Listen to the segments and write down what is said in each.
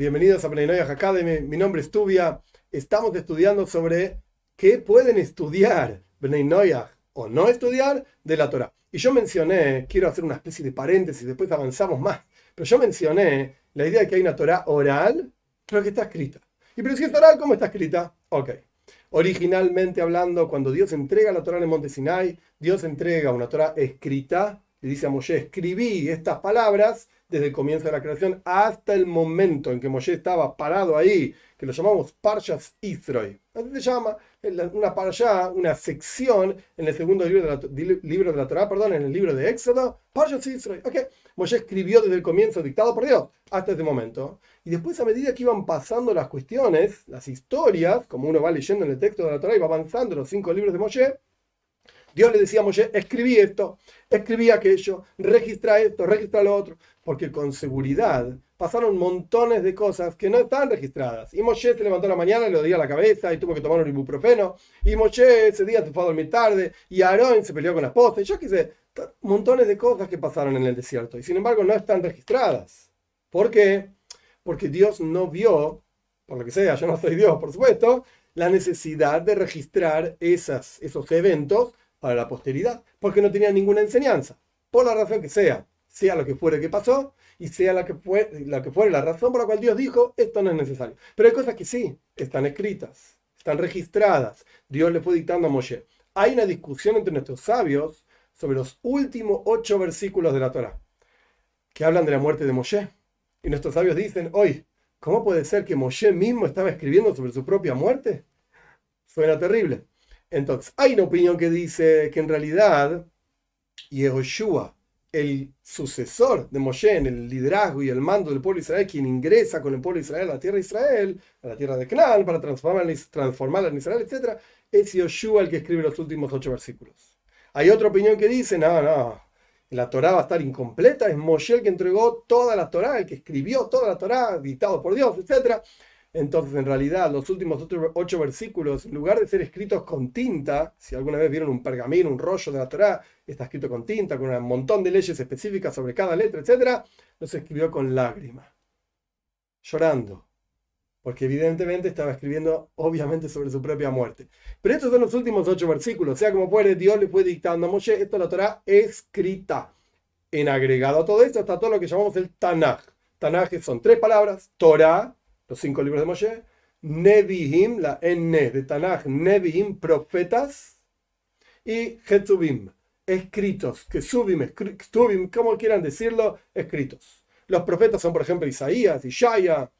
Bienvenidos a Plenoyah Academy. Mi nombre es Tubia. Estamos estudiando sobre qué pueden estudiar Bnei o no estudiar de la Torah. Y yo mencioné, quiero hacer una especie de paréntesis, después avanzamos más, pero yo mencioné la idea de que hay una Torah oral, pero que está escrita. Y pero si es oral, ¿cómo está escrita? Ok. Originalmente hablando, cuando Dios entrega la Torah en monte Sinai, Dios entrega una Torah escrita, y dice a Moshe, escribí estas palabras desde el comienzo de la creación hasta el momento en que Moshe estaba parado ahí, que lo llamamos Parshas Isroi. Así se llama una parsha, una sección en el segundo libro de la, libro de la Torah, perdón, en el libro de Éxodo, Parshas Isroi. Okay. Moshe escribió desde el comienzo, dictado por Dios, hasta ese momento. Y después, a medida que iban pasando las cuestiones, las historias, como uno va leyendo en el texto de la Torah y va avanzando los cinco libros de Moshe, Dios le decía a Moshe, escribí esto, escribí aquello, registra esto, registra lo otro, porque con seguridad pasaron montones de cosas que no están registradas. Y Moshe se levantó la mañana y le dio la cabeza y tuvo que tomar un ibuprofeno. Y Moshe ese día se fue a dormir tarde. Y Aarón se peleó con la esposa. Y yo qué montones de cosas que pasaron en el desierto. Y sin embargo no están registradas. ¿Por qué? Porque Dios no vio, por lo que sea, yo no soy Dios, por supuesto, la necesidad de registrar esos eventos para la posteridad, porque no tenía ninguna enseñanza, por la razón que sea, sea lo que fuere que pasó y sea la que, fue, la que fuere la razón por la cual Dios dijo, esto no es necesario. Pero hay cosas que sí, están escritas, están registradas, Dios le fue dictando a Moshe. Hay una discusión entre nuestros sabios sobre los últimos ocho versículos de la Torah, que hablan de la muerte de Moshe. Y nuestros sabios dicen, hoy, ¿cómo puede ser que Moshe mismo estaba escribiendo sobre su propia muerte? Suena terrible. Entonces, hay una opinión que dice que en realidad Yehoshua, el sucesor de Moshe en el liderazgo y el mando del pueblo de Israel, quien ingresa con el pueblo de Israel a la tierra de Israel, a la tierra de Canaán, para transformarla, transformarla en Israel, etc., es Yehoshua el que escribe los últimos ocho versículos. Hay otra opinión que dice, no, no, la Torah va a estar incompleta, es Moshe el que entregó toda la Torah, el que escribió toda la Torah, dictado por Dios, etc., entonces, en realidad, los últimos ocho versículos, en lugar de ser escritos con tinta, si alguna vez vieron un pergamino, un rollo de la Torah, está escrito con tinta, con un montón de leyes específicas sobre cada letra, etc., los escribió con lágrima, llorando, porque evidentemente estaba escribiendo, obviamente, sobre su propia muerte. Pero estos son los últimos ocho versículos, sea, como puede, Dios le fue dictando a Moshe, esto es la Torah escrita. En agregado a todo esto está todo lo que llamamos el Tanaj. Tanaj son tres palabras, Torah, los cinco libros de Moshe, Nebihim, la N de Tanaj, Nebihim, profetas, y Hetubim, escritos, que subim, Ktubim, como quieran decirlo, escritos. Los profetas son, por ejemplo, Isaías, Ishaya,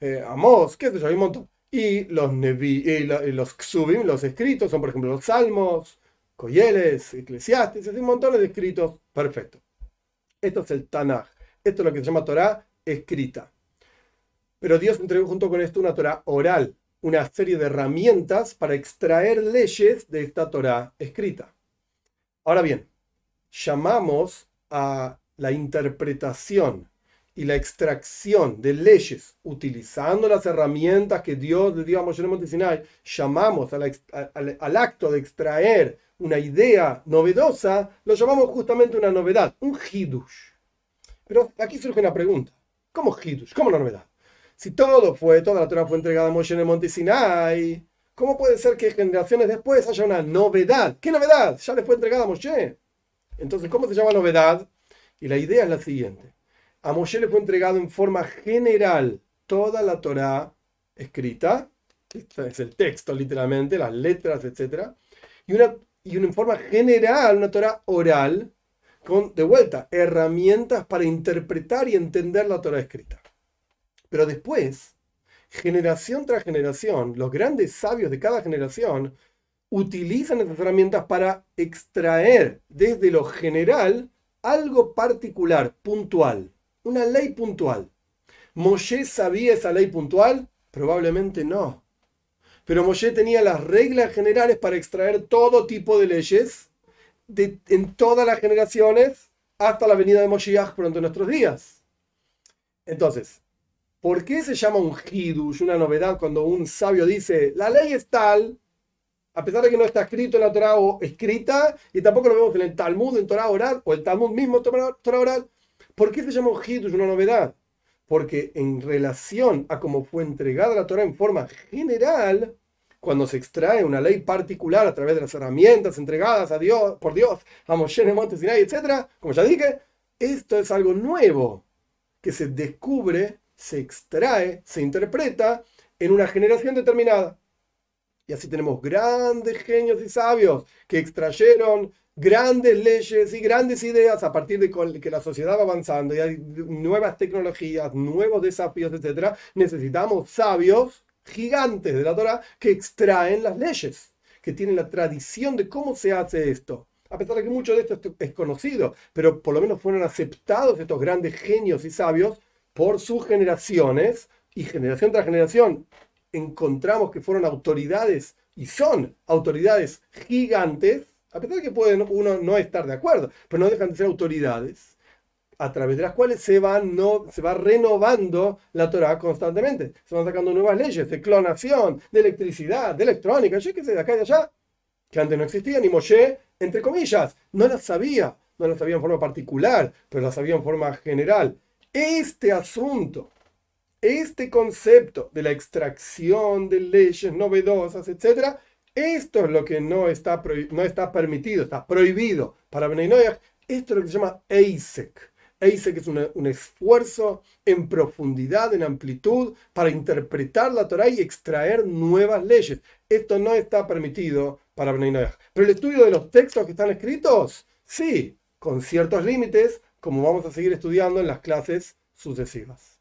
eh, Amós, qué sé yo, hay un montón. Y los, Nevi, y los Ksubim, los escritos, son, por ejemplo, los Salmos, Coyeles, Eclesiastes, hay un montón de escritos. Perfecto. Esto es el Tanaj. Esto es lo que se llama Torah escrita. Pero Dios entregó junto con esto una Torah oral, una serie de herramientas para extraer leyes de esta Torah escrita. Ahora bien, llamamos a la interpretación y la extracción de leyes utilizando las herramientas que Dios le dio a Moshe en Sinai, llamamos al, acto de extraer una idea novedosa, lo llamamos justamente una novedad, un hidush. Pero aquí surge una pregunta. ¿Cómo hidush? ¿Cómo la novedad? Si todo fue, toda la Torah fue entregada a Moshe en el monte Sinai, ¿cómo puede ser que generaciones después haya una novedad? ¿Qué novedad? Ya le fue entregada a Moshe. Entonces, ¿cómo se llama novedad? Y la idea es la siguiente. A Moshe le fue entregado en forma general toda la Torah escrita, es el texto literalmente, las letras, etc. Y una, y una en forma general, una Torah oral, con, de vuelta, herramientas para interpretar y entender la Torah escrita. Pero después, generación tras generación, los grandes sabios de cada generación utilizan estas herramientas para extraer desde lo general algo particular, puntual, una ley puntual. ¿Moshe sabía esa ley puntual? Probablemente no. Pero Moshe tenía las reglas generales para extraer todo tipo de leyes en todas las generaciones hasta la venida de Moshiach pronto en nuestros días. Entonces, ¿Por qué se llama un hidush, una novedad, cuando un sabio dice, la ley es tal, a pesar de que no está escrito en la Torah o escrita, y tampoco lo vemos en el Talmud, en Torah oral, o el Talmud mismo, Torah oral? ¿Por qué se llama un hidush, una novedad? porque en relación a cómo fue entregada la Torah en forma general, cuando se extrae una ley particular a través de las herramientas entregadas a Dios, por Dios, a Moshe en el monte Sinai, etc., como ya dije, esto es algo nuevo que se descubre, se extrae, se interpreta en una generación determinada. Y así tenemos grandes genios y sabios que extrayeron grandes leyes y grandes ideas a partir de que la sociedad va avanzando y hay nuevas tecnologías, nuevos desafíos, etc. Necesitamos sabios gigantes de la Torah que extraen las leyes, que tienen la tradición de cómo se hace esto. A pesar de que mucho de esto es conocido, pero por lo menos fueron aceptados estos grandes genios y sabios por sus generaciones y generación tras generación encontramos que fueron autoridades y son autoridades gigantes, a pesar de que puede uno no estar de acuerdo, pero no dejan de ser autoridades a través de las cuales se, van, no, se va renovando la Torah constantemente. Se van sacando nuevas leyes de clonación, de electricidad, de electrónica, yo qué sé, de acá y de allá, que antes no existían, y Moshe, entre comillas, no las sabía, no las sabía en forma particular, pero las sabía en forma general. Este asunto este concepto de la extracción de leyes novedosas, etc., esto es lo que no está, no está permitido, está prohibido para Bnei Esto es lo que se llama EISEC. EISEC es un esfuerzo en profundidad, en amplitud, para interpretar la Torah y extraer nuevas leyes. Esto no está permitido para Bnei Pero el estudio de los textos que están escritos, sí, con ciertos límites, como vamos a seguir estudiando en las clases sucesivas.